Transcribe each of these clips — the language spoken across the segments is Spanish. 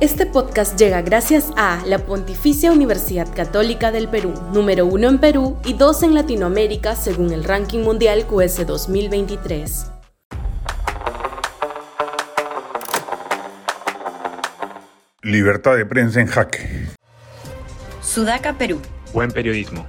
Este podcast llega gracias a la Pontificia Universidad Católica del Perú, número uno en Perú y dos en Latinoamérica según el ranking mundial QS 2023. Libertad de prensa en jaque. Sudaca, Perú. Buen periodismo.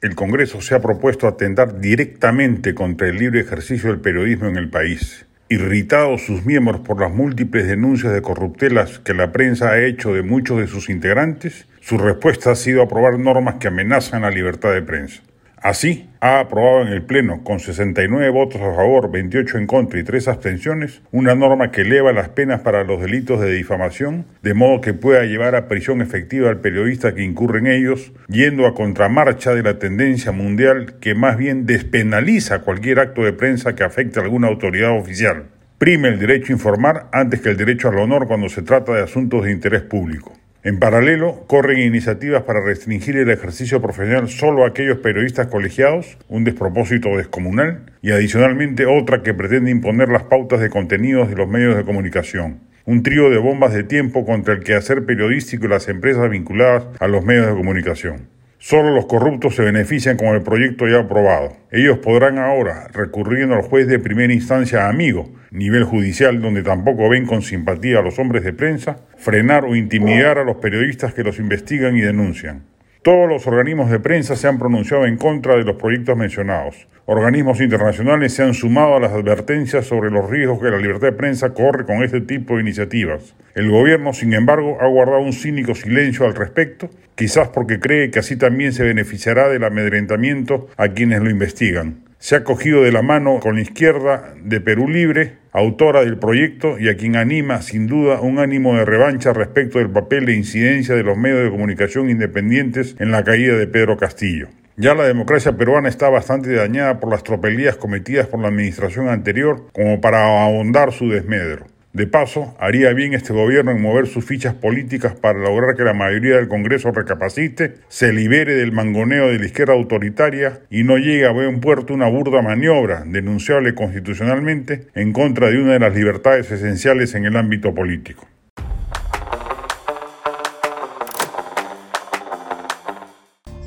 El Congreso se ha propuesto atentar directamente contra el libre ejercicio del periodismo en el país. Irritados sus miembros por las múltiples denuncias de corruptelas que la prensa ha hecho de muchos de sus integrantes, su respuesta ha sido aprobar normas que amenazan la libertad de prensa. Así, ha aprobado en el Pleno, con 69 votos a favor, 28 en contra y 3 abstenciones, una norma que eleva las penas para los delitos de difamación, de modo que pueda llevar a prisión efectiva al periodista que incurre en ellos, yendo a contramarcha de la tendencia mundial que más bien despenaliza cualquier acto de prensa que afecte a alguna autoridad oficial. Prime el derecho a informar antes que el derecho al honor cuando se trata de asuntos de interés público. En paralelo, corren iniciativas para restringir el ejercicio profesional solo a aquellos periodistas colegiados, un despropósito descomunal, y adicionalmente otra que pretende imponer las pautas de contenidos de los medios de comunicación. Un trío de bombas de tiempo contra el quehacer periodístico y las empresas vinculadas a los medios de comunicación. Solo los corruptos se benefician con el proyecto ya aprobado. Ellos podrán ahora, recurriendo al juez de primera instancia amigo, nivel judicial donde tampoco ven con simpatía a los hombres de prensa, frenar o intimidar a los periodistas que los investigan y denuncian. Todos los organismos de prensa se han pronunciado en contra de los proyectos mencionados. Organismos internacionales se han sumado a las advertencias sobre los riesgos que la libertad de prensa corre con este tipo de iniciativas. El gobierno, sin embargo, ha guardado un cínico silencio al respecto, quizás porque cree que así también se beneficiará del amedrentamiento a quienes lo investigan se ha cogido de la mano con la izquierda de Perú Libre, autora del proyecto y a quien anima sin duda un ánimo de revancha respecto del papel de incidencia de los medios de comunicación independientes en la caída de Pedro Castillo. Ya la democracia peruana está bastante dañada por las tropelías cometidas por la administración anterior como para ahondar su desmedro. De paso, haría bien este gobierno en mover sus fichas políticas para lograr que la mayoría del Congreso recapacite, se libere del mangoneo de la izquierda autoritaria y no llegue a buen puerto una burda maniobra, denunciable constitucionalmente, en contra de una de las libertades esenciales en el ámbito político.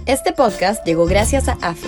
Este podcast llegó gracias a AFE,